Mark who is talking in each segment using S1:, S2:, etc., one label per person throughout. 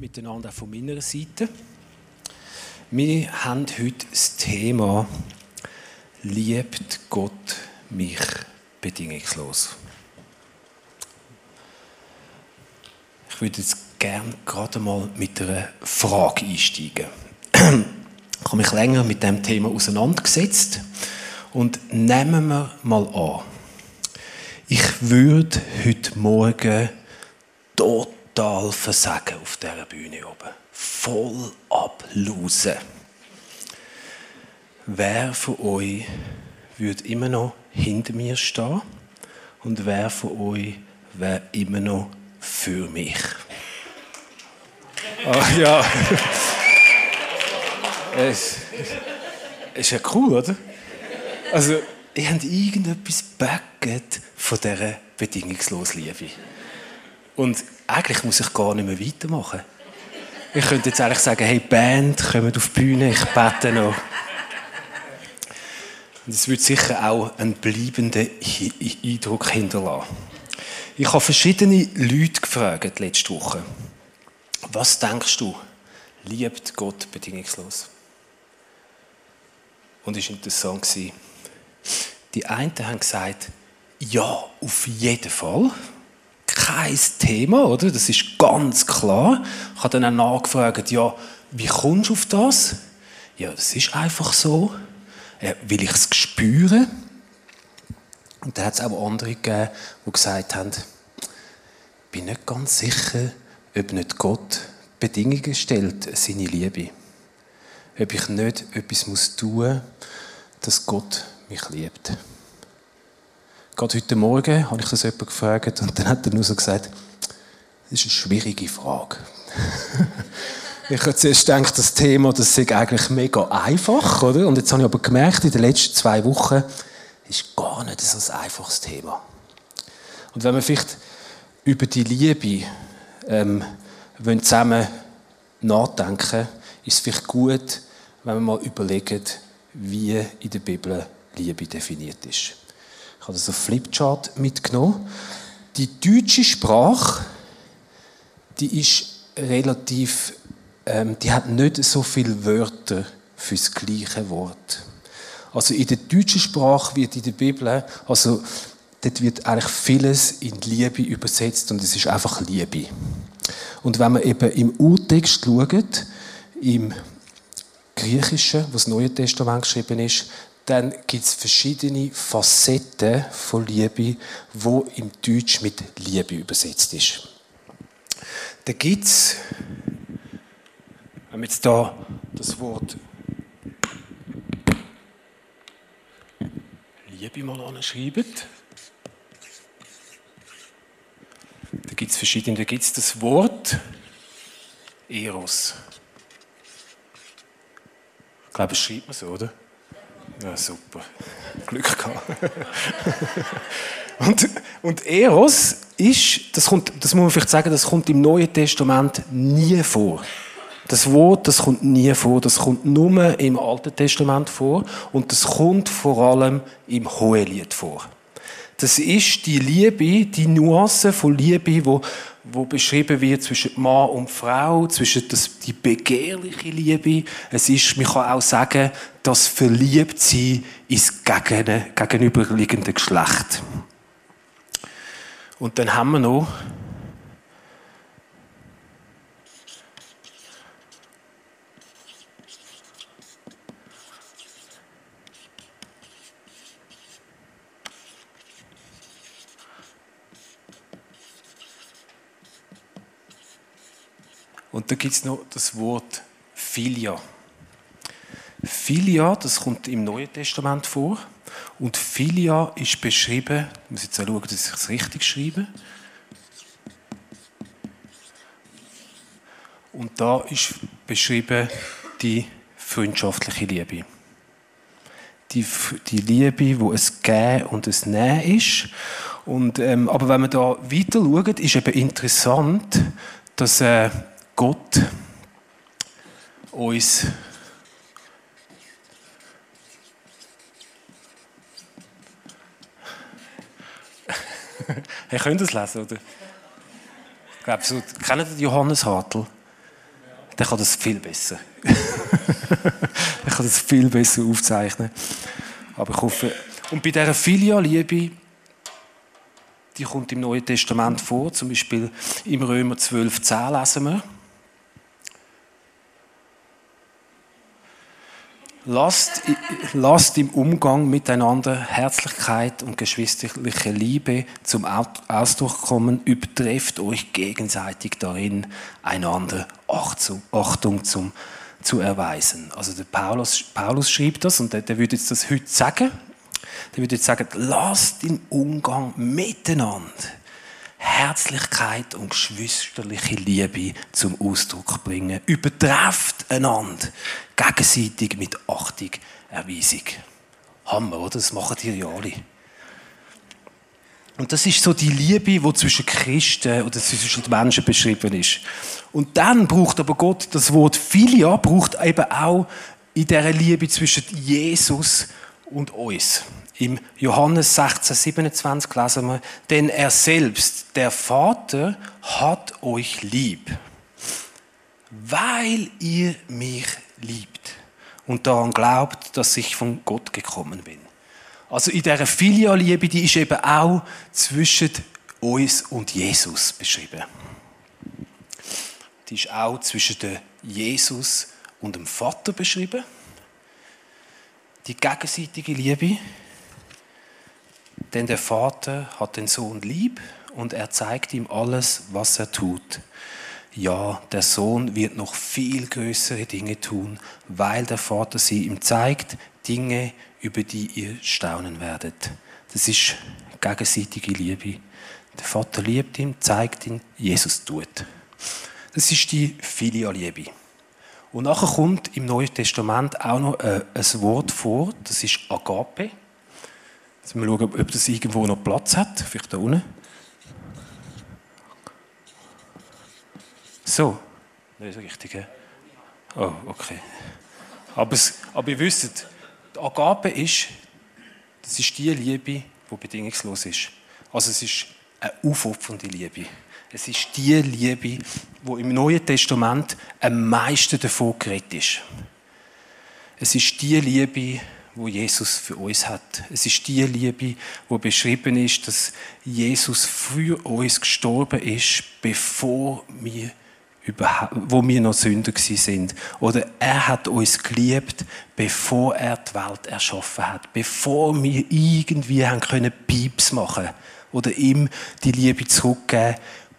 S1: miteinander von meiner Seite. Wir haben heute das Thema Liebt Gott mich bedingungslos? Ich würde jetzt gerne gerade mal mit einer Frage einsteigen. Ich habe mich länger mit dem Thema auseinandergesetzt und nehmen wir mal an, ich würde heute Morgen dort total versagen auf dieser Bühne oben. Voll ablosen. Wer von euch würde immer noch hinter mir stehen? Und wer von euch wäre immer noch für mich? Ah, ja. Es ist ja cool, oder? Also, ihr habt irgendetwas backet von dieser bedingungslosen Liebe. Und eigentlich muss ich gar nicht mehr weitermachen. Ich könnte jetzt eigentlich sagen, hey Band, kommt auf die Bühne, ich bete noch. Und es wird sicher auch einen bleibenden Eindruck hinterlassen. Ich habe verschiedene Leute gefragt letzte Woche. Was denkst du, liebt Gott bedingungslos? Und es war interessant. Die einen haben gesagt, ja, auf jeden Fall kein Thema, oder? Das ist ganz klar. Ich habe dann auch nachgefragt, ja, wie kommst du auf das? Ja, das ist einfach so. Ja, will ich es spüren? Und da hat es auch andere gegeben, die gesagt haben, ich bin nicht ganz sicher, ob nicht Gott Bedingungen stellt, seine Liebe. Ob ich nicht etwas tun muss, dass Gott mich liebt. Gerade heute Morgen habe ich das jemand gefragt und dann hat er nur so gesagt, das ist eine schwierige Frage. ich habe zuerst gedacht, das Thema, das ist eigentlich mega einfach, oder? Und jetzt habe ich aber gemerkt, in den letzten zwei Wochen ist gar nicht so ein einfaches Thema. Und wenn wir vielleicht über die Liebe ähm, wollen zusammen nachdenken, ist es vielleicht gut, wenn wir mal überlegen, wie in der Bibel Liebe definiert ist. Ich habe das Flipchart mitgenommen. Die deutsche Sprache, die ist relativ, ähm, die hat nicht so viele Wörter für das gleiche Wort. Also in der deutschen Sprache wird in der Bibel, also dort wird eigentlich vieles in Liebe übersetzt und es ist einfach Liebe. Und wenn man eben im Urtext schaut, im Griechischen, was das Neue Testament geschrieben ist, dann gibt es verschiedene Facetten von Liebe, wo im Deutsch mit Liebe übersetzt ist. Da gibt es, wenn wir jetzt da das Wort Liebe mal anschreiben, da gibt es verschiedene, da gibt es das Wort Eros. Ich glaube, das schreibt man so, oder? Ja, super. Glück gehabt. und, und Eros ist, das, kommt, das muss man vielleicht sagen, das kommt im Neuen Testament nie vor. Das Wort, das kommt nie vor. Das kommt nur im Alten Testament vor. Und das kommt vor allem im Hohelied vor. Das ist die Liebe, die Nuance von Liebe, wo, wo beschrieben wird zwischen Mann und Frau, zwischen das, die begehrliche Liebe. Es ist, man kann auch sagen, das Verliebtsein ins gegenüberliegende Geschlecht. Und dann haben wir noch gibt es noch das Wort Philia. Philia, das kommt im Neuen Testament vor. Und Philia ist beschrieben, ich muss jetzt auch schauen, dass ich es richtig schreibe. Und da ist beschrieben die freundschaftliche Liebe. Die, die Liebe, wo es Gehen und es Nehmen ist. Und, ähm, aber wenn man da weiter schaut, ist eben interessant, dass äh, Gott uns Ihr könnt es lesen, oder? Ich glaube, so, kennt ihr Johannes Hartl? der kann das viel besser. der kann das viel besser aufzeichnen. Aber ich hoffe, und bei dieser Filialliebe, die kommt im Neuen Testament vor, zum Beispiel im Römer 12, 10 lesen wir. Lasst, lasst im Umgang miteinander Herzlichkeit und geschwisterliche Liebe zum Ausdruck kommen, übertrefft euch gegenseitig darin, einander Achtung zum, zu erweisen. Also der Paulus, Paulus schreibt das und der, der würde jetzt das heute sagen. Der würde jetzt sagen, lasst im Umgang miteinander Herzlichkeit und geschwisterliche Liebe zum Ausdruck bringen. Übertrefft einander gegenseitig mit Achtung, Erweisung. Hammer, oder? Das machen die ja alle. Und das ist so die Liebe, die zwischen Christen oder zwischen den Menschen beschrieben ist. Und dann braucht aber Gott das Wort Philia, braucht eben auch in dieser Liebe zwischen Jesus und uns. Im Johannes 16, 27 lesen wir, denn er selbst, der Vater, hat euch lieb, weil ihr mich liebt und daran glaubt, dass ich von Gott gekommen bin. Also in dieser Filialliebe, die ist eben auch zwischen uns und Jesus beschrieben. Die ist auch zwischen Jesus und dem Vater beschrieben. Die gegenseitige Liebe. Denn der Vater hat den Sohn lieb und er zeigt ihm alles, was er tut. Ja, der Sohn wird noch viel größere Dinge tun, weil der Vater sie ihm zeigt, Dinge, über die ihr staunen werdet. Das ist gegenseitige Liebe. Der Vater liebt ihn, zeigt ihn, Jesus tut. Das ist die Filialliebe. Und nachher kommt im Neuen Testament auch noch äh, ein Wort vor, das ist Agape. Jetzt mal schauen, ob das irgendwo noch Platz hat, vielleicht da unten. So, das ist richtig. Oh, okay. Aber, es, aber ihr wisst, die Agape ist, das ist die Liebe, die bedingungslos ist. Also es ist eine aufopfernde Liebe. Es ist die Liebe, wo im Neuen Testament am meisten davon geredet ist. Es ist die Liebe, wo Jesus für uns hat. Es ist die Liebe, wo beschrieben ist, dass Jesus für uns gestorben ist, bevor wir wo wir noch Sünder sind. Oder er hat uns geliebt, bevor er die Welt erschaffen hat. Bevor wir irgendwie haben können Pieps machen oder ihm die Liebe zurückgeben,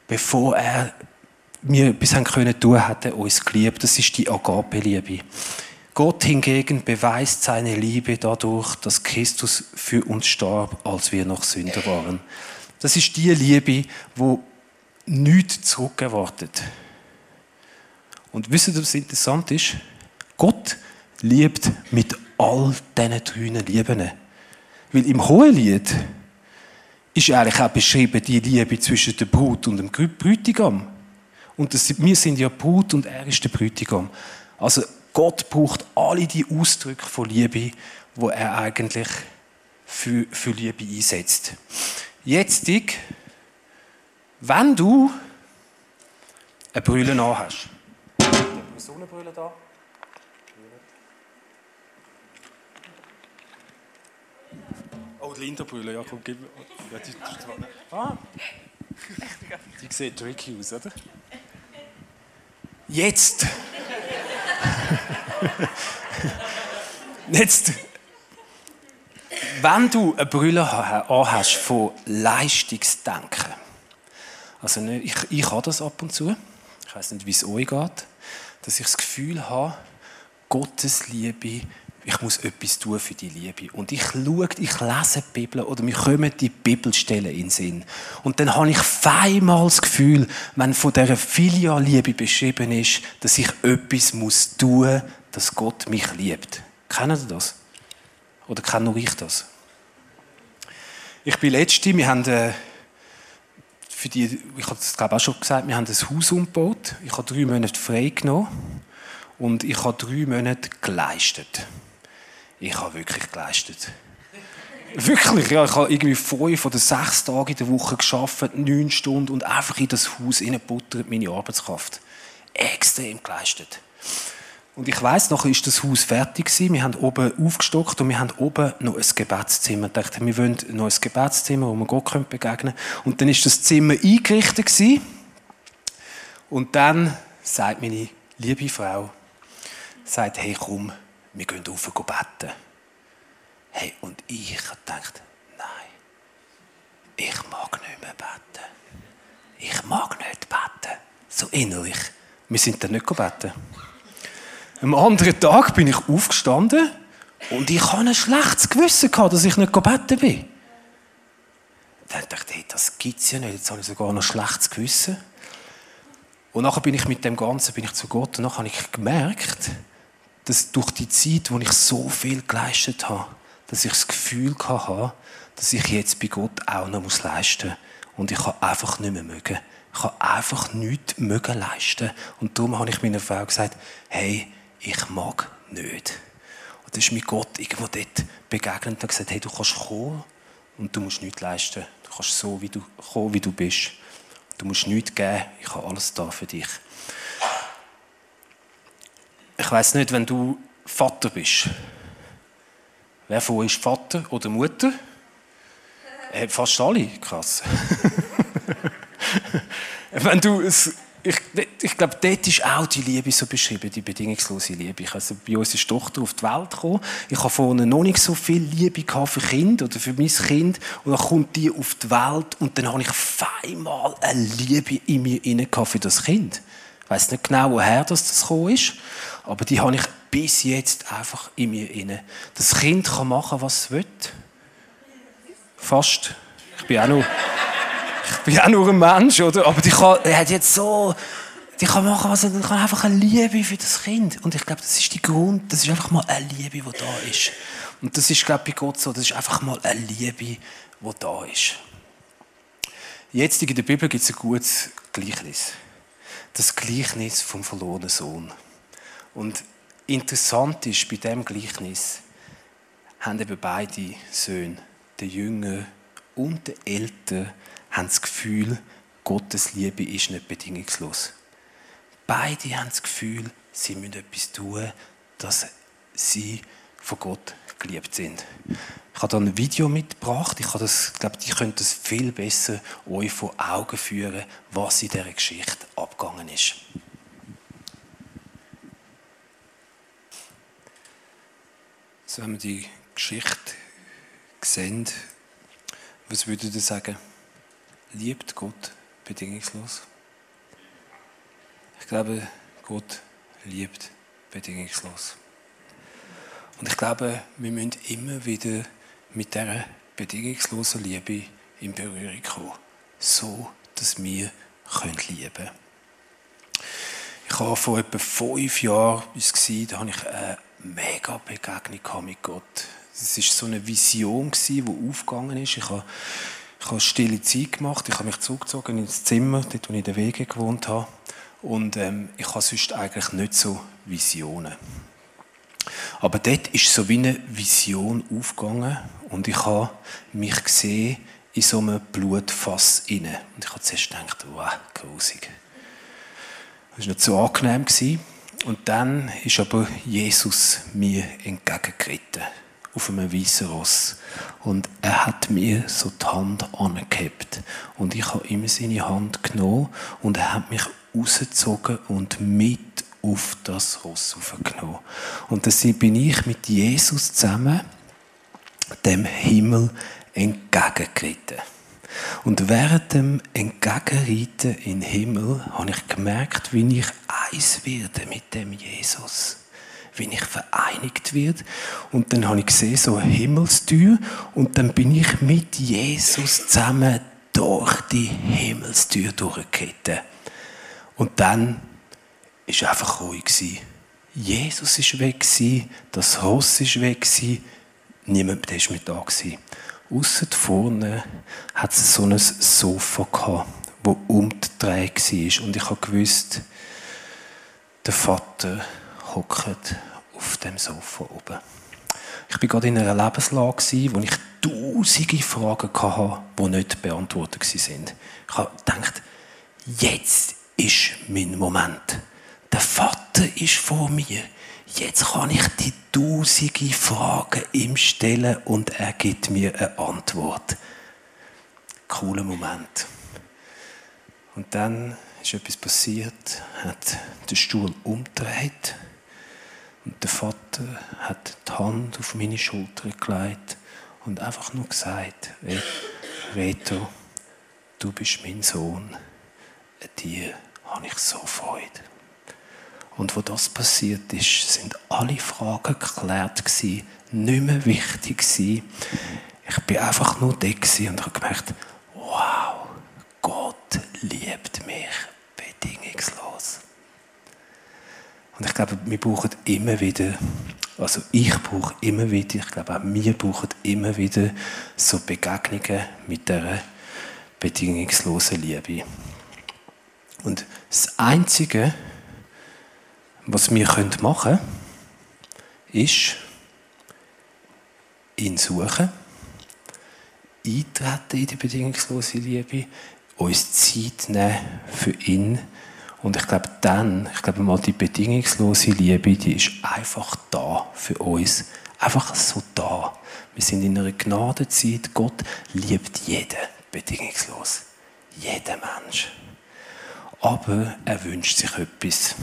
S1: bevor er wir etwas haben können tun, hat er uns geliebt. Das ist die Agape-Liebe. Gott hingegen beweist seine Liebe dadurch, dass Christus für uns starb, als wir noch Sünder waren. Das ist die Liebe, wo nichts zurückerwartet. Und wisst ihr, was interessant ist? Gott liebt mit all diesen drei Lieben. Weil im Hohelied ist eigentlich auch beschrieben die Liebe zwischen der Brut und dem Bräutigam. Und das, wir sind ja Brut und er ist der Bräutigam. Also Gott braucht alle die Ausdrücke von Liebe, wo er eigentlich für, für Liebe einsetzt. Jetzt, wenn du eine Brille hast, Sonnenbrille da. Oh, die Linderbrille, ja, komm, gib mir. Ja, die, die, ah. die sieht tricky aus, oder? Jetzt! Jetzt! Wenn du eine Brille hast von Leistungsdenken, also ich, ich habe das ab und zu, ich weiß nicht, wie es euch geht, dass ich das Gefühl habe, Gottes Liebe, ich muss etwas tun für die Liebe. Und ich schaue, ich lese die Bibel oder mir kommen die Bibelstellen in den Sinn. Und dann habe ich feinmal das Gefühl, wenn von dieser Filialliebe beschrieben ist, dass ich etwas muss tun, dass Gott mich liebt. Kennen Sie das? Oder kenne nur ich das? Ich bin letzte, wir haben äh, für die, ich habe es glaube auch schon gesagt, wir haben ein Haus umgebaut. Ich habe drei Monate frei genommen und ich habe drei Monate geleistet. Ich habe wirklich geleistet. Wirklich, ja. Ich habe irgendwie fünf oder sechs Tage in der Woche geschafft, neun Stunden und einfach in das Haus reingebuttert, meine Arbeitskraft. extrem geleistet. Und ich weiß noch, ist das Haus fertig gewesen. Wir haben oben aufgestockt und wir haben oben noch ein Gebetszimmer. Ich dachte, wir wollen noch ein Gebetszimmer, wo wir Gott begegnen können. Und dann ist das Zimmer eingerichtet gewesen. Und dann sagt meine liebe Frau, sagt, hey komm, wir gehen rauf beten. Hey, und ich dachte, nein, ich mag nicht mehr beten. Ich mag nicht beten. So innerlich. Wir sind dann nicht beten. Am anderen Tag bin ich aufgestanden und ich hatte ein schlechtes Gewissen, dass ich nicht gebeten bin. Dann dachte ich, hey, das gibt es ja nicht. Jetzt habe ich sogar noch ein schlechtes Gewissen. Und nachher bin ich mit dem Ganzen bin ich zu Gott und nachher habe ich gemerkt, dass durch die Zeit, wo ich so viel geleistet habe, dass ich das Gefühl hatte, dass ich jetzt bei Gott auch noch leisten muss. Und ich kann einfach nicht mehr mögen. Ich kann einfach nichts mögen leisten. Und darum habe ich meiner Frau gesagt, hey, ich mag nicht. Und dann ist mir Gott irgendwo dort begegnet und gesagt, hey, du kannst kommen und du musst nichts leisten. Du kannst so wie du, kommen, wie du bist. Du musst nichts geben, ich habe alles da für dich. Ich weiß nicht, wenn du Vater bist. Wer von euch ist Vater oder Mutter? Äh, fast alle, krass. wenn du es ich, ich glaube, dort ist auch die Liebe so beschrieben, die bedingungslose Liebe. Also bei uns ist Tochter auf die Welt gekommen. Ich habe vorne noch nicht so viel Liebe für Kind oder für mein Kind. Und dann kommt die auf die Welt und dann habe ich auf einmal eine Liebe in mir inne für das Kind. Ich weiß nicht genau, woher das, das gekommen ist, aber die habe ich bis jetzt einfach in mir inne. Das Kind kann machen, was es will. Fast. Ich bin auch noch ich bin ja nur ein Mensch, oder? Aber die kann, er hat jetzt so, die kann machen, was er will. kann einfach eine Liebe für das Kind. Und ich glaube, das ist die Grund, das ist einfach mal eine Liebe, die da ist. Und das ist, glaube ich, bei Gott so, das ist einfach mal eine Liebe, die da ist. Jetzt in der Bibel gibt es ein gutes Gleichnis. Das Gleichnis vom verlorenen Sohn. Und interessant ist, bei diesem Gleichnis haben eben beide Söhne, der Jünger und der Ältere, haben das Gefühl, Gottes Liebe ist nicht bedingungslos. Beide haben das Gefühl, sie müssen etwas tun, dass sie von Gott geliebt sind. Ich habe da ein Video mitgebracht. Ich, das, ich glaube, die können das viel besser euch vor Augen führen, was in dieser Geschichte abgegangen ist. So, wenn wir die Geschichte sehen, was würdet ihr sagen? Liebt Gott bedingungslos? Ich glaube, Gott liebt bedingungslos. Und ich glaube, wir müssen immer wieder mit dieser bedingungslosen Liebe in Berührung kommen. So, dass wir lieben können. Habe vor etwa fünf Jahren, da habe ich eine mega Begegnung mit Gott. Es war so eine Vision, die aufgegangen ist. Ich habe ich habe stille Zeit gemacht. Ich habe mich zurückgezogen ins Zimmer, dort, wo ich in der Wege gewohnt habe. Und ähm, ich habe sonst eigentlich nicht so Visionen. Aber dort ist so wie eine Vision aufgegangen und ich habe mich gesehen in so einem Blutfass inne. Und ich habe zuerst gedacht, wow, grusig. Das war nicht so angenehm. Und dann ist aber Jesus mir entgegengeritten auf einem weißen Ross. Und er hat mir so die Hand angehabt. Und ich habe ihm seine Hand genommen und er hat mich rausgezogen und mit auf das Ross aufgenommen. Und dann bin ich mit Jesus zusammen dem Himmel entgegengeritten. Und während dem Entgegenreiten in den Himmel habe ich gemerkt, wie ich eins werde mit dem Jesus wie ich vereinigt wird. Und dann habe ich gesehen, so eine Himmelstür. Und dann bin ich mit Jesus zusammen durch die Himmelstür durchgetreten. Und dann ist einfach ruhig. Jesus ist weg das Ross ist weg niemand der mit da. Ausser vorne hat es so ein Sofa gehabt, wo umgedreht war. Und ich gewusst, der Vater hockt auf dem Sofa oben. Ich war gerade in einer Lebenslage, wo ich tausende Fragen hatte, die nicht beantwortet waren. Ich gedacht, jetzt ist mein Moment. der Vater ist vor mir. Jetzt kann ich die tausende Fragen ihm stellen und er gibt mir eine Antwort. Cooler Moment. Und dann ist etwas passiert, hat den Stuhl umgedreht und der Vater hat die Hand auf meine Schulter gelegt und einfach nur gesagt, Reto, du bist mein Sohn, an dir habe ich so Freude. Und wo das passiert ist, sind alle Fragen geklärt gewesen, nicht mehr wichtig gewesen. Ich bin einfach nur da und habe gemerkt, wow, Gott liebt mich bedingungslos. Und ich glaube, wir brauchen immer wieder, also ich brauche immer wieder, ich glaube auch wir brauchen immer wieder so Begegnungen mit der bedingungslosen Liebe. Und das Einzige, was wir machen können, ist, ihn suchen, eintreten in die bedingungslose Liebe, uns Zeit nehmen für ihn. Und ich glaube dann, ich glaube mal, die bedingungslose Liebe, die ist einfach da für uns. Einfach so da. Wir sind in einer Gnadenzeit. Gott liebt jeden bedingungslos. Jeden Mensch. Aber er wünscht sich etwas.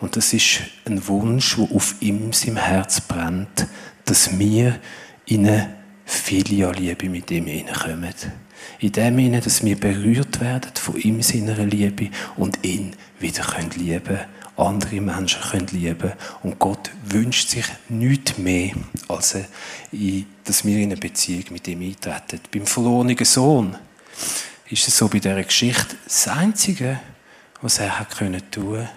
S1: Und das ist ein Wunsch, der auf ihm, seinem Herz brennt, dass wir in eine Filialliebe mit ihm hineinkommen. In dem Sinne, dass wir berührt werden von ihm, seiner Liebe und ihn wieder können lieben andere Menschen können lieben und Gott wünscht sich nichts mehr, als dass wir in eine Beziehung mit ihm eintreten. Beim verlorenen Sohn ist es so bei dieser Geschichte, das Einzige, was er hat tun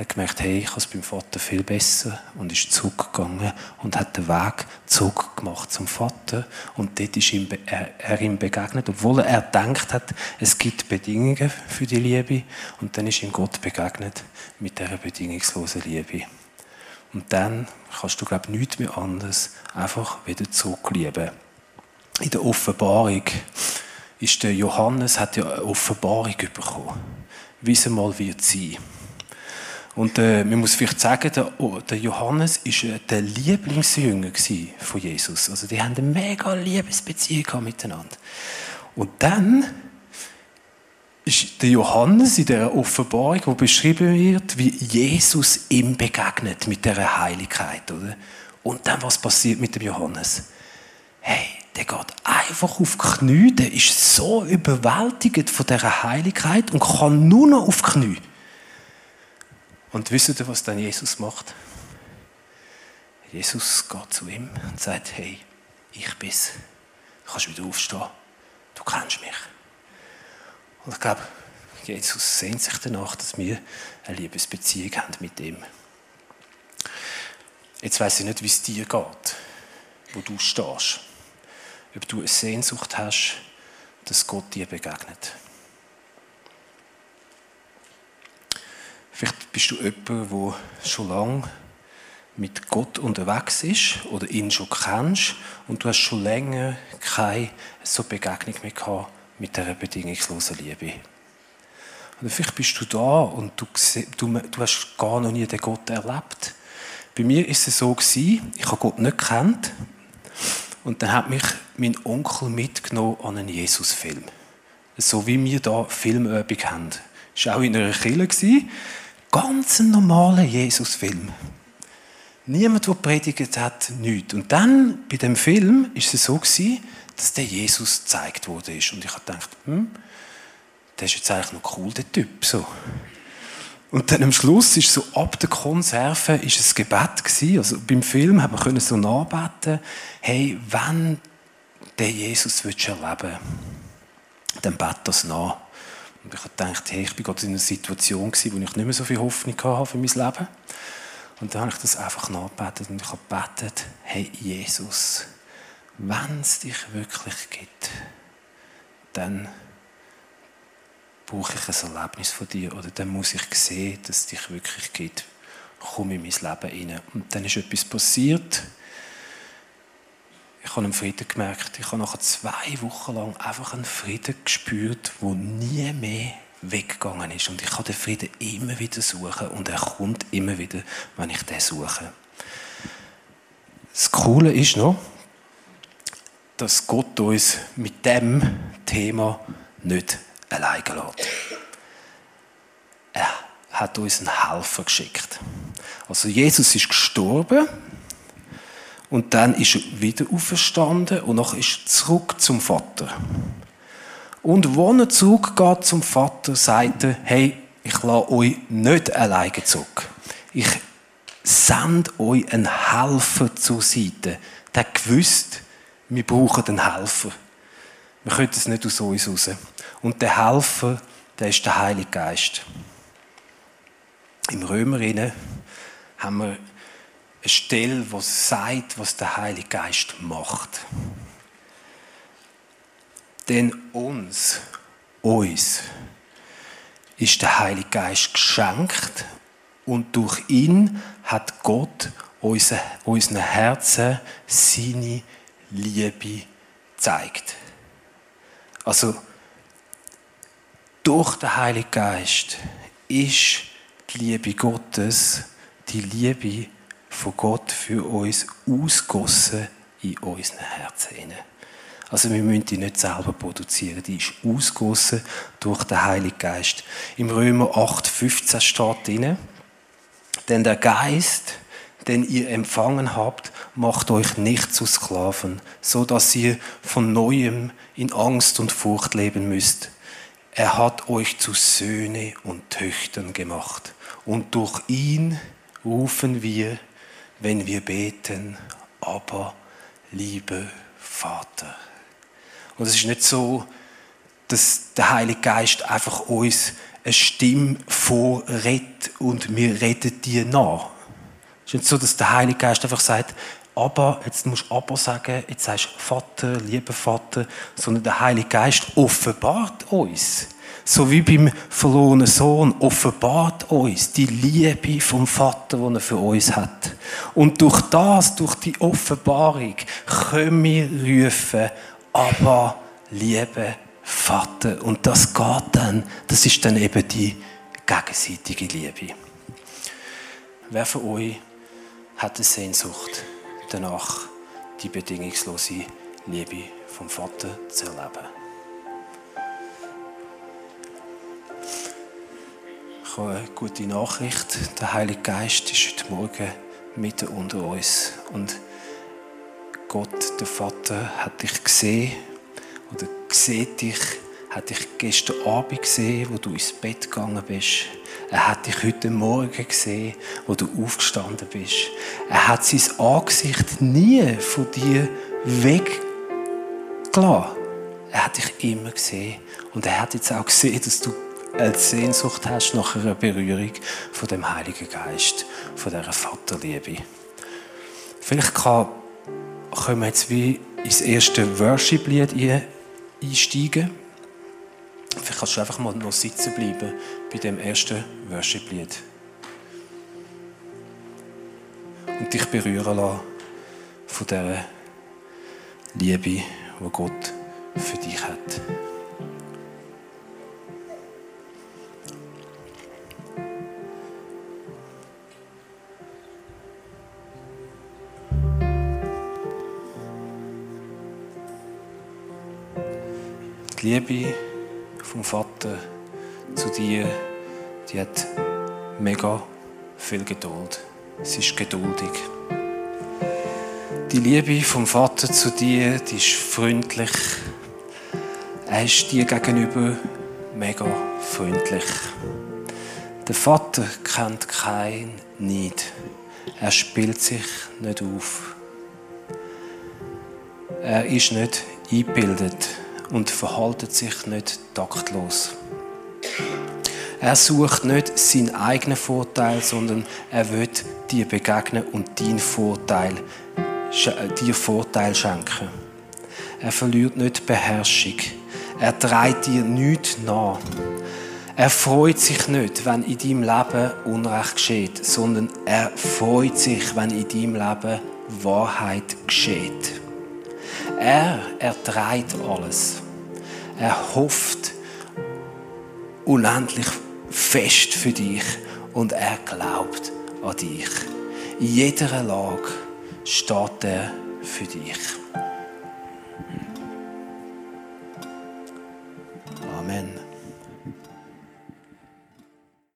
S1: hat gemerkt, hey, ich habe es beim Vater viel besser und ist zurückgegangen und hat den Weg zurückgemacht zum Vater und dort ist ihm, er, er ihm begegnet, obwohl er gedacht hat, es gibt Bedingungen für die Liebe und dann ist ihm Gott begegnet mit dieser bedingungslosen Liebe. Und dann kannst du, glaube ich, nichts mehr anderes einfach wieder zurücklieben. In der Offenbarung ist der Johannes hat ja eine Offenbarung bekommen, wie es einmal wird. Und äh, man muss vielleicht sagen, der, der Johannes war äh, der Lieblingsjünger von Jesus. Also die haben eine mega Liebesbeziehung miteinander. Und dann ist der Johannes in der Offenbarung, wo beschrieben wird, wie Jesus ihm begegnet mit der Heiligkeit, oder? Und dann was passiert mit dem Johannes? Hey, der geht einfach auf Knie, der ist so überwältigt von dieser Heiligkeit und kann nur noch auf Knie. Und wisst ihr, was dann Jesus macht? Jesus geht zu ihm und sagt, hey, ich bin's. Du kannst wieder aufstehen. Du kennst mich. Und ich glaube, Jesus sehnt sich danach, dass wir eine Liebesbeziehung haben mit ihm. Jetzt weiß ich nicht, wie es dir geht, wo du stehst. Ob du eine Sehnsucht hast, dass Gott dir begegnet. Vielleicht bist du jemand, der schon lange mit Gott unterwegs ist oder ihn schon kennst und du hast schon länger keine so Begegnung mehr gehabt mit dieser bedingungslosen Liebe. Oder vielleicht bist du da und du, du, du hast gar noch nie den Gott erlebt. Bei mir ist es so gewesen, ich habe Gott nicht kennt und dann hat mich mein Onkel mitgenommen an einen Jesus-Film. So wie wir da Filmübung haben. Das war auch in einer Kirche. Ganz ein normaler Jesus-Film. Niemand, der predigt hat, nichts. Und dann, bei dem Film, ist es so gewesen, dass der Jesus gezeigt wurde. Und ich habe gedacht, hm, der ist jetzt eigentlich noch cool, der Typ. So. Und dann am Schluss ist so ab der Konserve ist es Gebet gewesen. Also beim Film hat man so nachbeten, hey, wenn der Jesus willst erleben, dann bet das nach. Und ich gedacht, hey, ich bin gerade in einer Situation wo ich nicht mehr so viel Hoffnung hatte für mein Leben. Und dann habe ich das einfach nachgebetet und ich habe gebetet, hey Jesus, wenn es dich wirklich gibt, dann brauche ich ein Erlebnis von dir oder dann muss ich sehen, dass es dich wirklich gibt. Komm in mein Leben hinein. Und dann ist etwas passiert, ich habe einen Frieden gemerkt. Ich habe nachher zwei Wochen lang einfach einen Frieden gespürt, der nie mehr weggegangen ist. Und ich kann den Frieden immer wieder suchen und er kommt immer wieder, wenn ich den suche. Das Coole ist noch, dass Gott uns mit dem Thema nicht alleine lässt. Er hat uns einen Helfer geschickt. Also Jesus ist gestorben und dann ist er wieder auferstanden und noch ist er zurück zum Vater. Und wo er zurückgeht zum Vater, sagt er, hey, ich lasse euch nicht alleine zurück. Ich sende euch einen Helfer zur Seite. Der gewusst, wir brauchen einen Helfer. Wir können es nicht aus uns raus. Und der Helfer, der ist der Heilige Geist. Im Römerinnen haben wir eine Stelle, die sagt, was der Heilige Geist macht. Denn uns, uns, ist der Heilige Geist geschenkt und durch ihn hat Gott unseren Herzen seine Liebe zeigt. Also durch den Heiligen Geist ist die Liebe Gottes, die Liebe von Gott für uns ausgossen in unseren Herzen. Also wir müssen die nicht selber produzieren, die ist ausgossen durch den Heiligen Geist. Im Römer 8, 15 steht drin, denn der Geist, den ihr empfangen habt, macht euch nicht zu Sklaven, so dass ihr von neuem in Angst und Furcht leben müsst. Er hat euch zu Söhne und Töchtern gemacht. Und durch ihn rufen wir, wenn wir beten, aber liebe Vater. Und es ist nicht so, dass der Heilige Geist einfach uns eine Stimme vorredet und wir reden dir nach. Es ist nicht so, dass der Heilige Geist einfach sagt, aber, jetzt musst du aber sagen, jetzt sagst du Vater, lieber Vater, sondern der Heilige Geist offenbart uns. So wie beim verlorenen Sohn offenbart uns die Liebe vom Vater, die er für uns hat. Und durch das, durch die Offenbarung, können wir rufen, aber liebe Vater. Und das geht dann, das ist dann eben die gegenseitige Liebe. Wer von euch hat eine Sehnsucht danach, die bedingungslose Liebe vom Vater zu erleben? Ich habe eine gute Nachricht. Der Heilige Geist ist heute Morgen mitten unter uns. Und Gott, der Vater, hat dich gesehen oder sieht dich, hat dich gestern Abend gesehen, wo du ins Bett gegangen bist. Er hat dich heute Morgen gesehen, wo du aufgestanden bist. Er hat sein Angesicht nie von dir weggelassen. Er hat dich immer gesehen. Und er hat jetzt auch gesehen, dass du eine Sehnsucht hast nach einer Berührung von dem Heiligen Geist, von dieser Vaterliebe. Vielleicht kann, können wir jetzt wie ins erste Worship-Lied einsteigen. Vielleicht kannst du einfach mal noch sitzen bleiben bei dem ersten Worship-Lied. Und dich berühren lassen von dieser Liebe, die Gott für dich hat. Die Liebe vom Vater zu dir, die hat mega viel Geduld. Sie ist geduldig. Die Liebe vom Vater zu dir, die ist freundlich. Er ist dir gegenüber mega freundlich. Der Vater kennt kein Neid. Er spielt sich nicht auf. Er ist nicht eingebildet und verhaltet sich nicht taktlos. Er sucht nicht seinen eigenen Vorteil, sondern er wird dir begegnen und deinen Vorteil, dir Vorteil schenken. Er verliert nicht Beherrschung. Er treibt dir nichts nach. Er freut sich nicht, wenn in deinem Leben Unrecht geschieht, sondern er freut sich, wenn in deinem Leben Wahrheit geschieht. Er erträgt alles. Er hofft unendlich fest für dich und er glaubt an dich. In jeder Lage steht er für dich.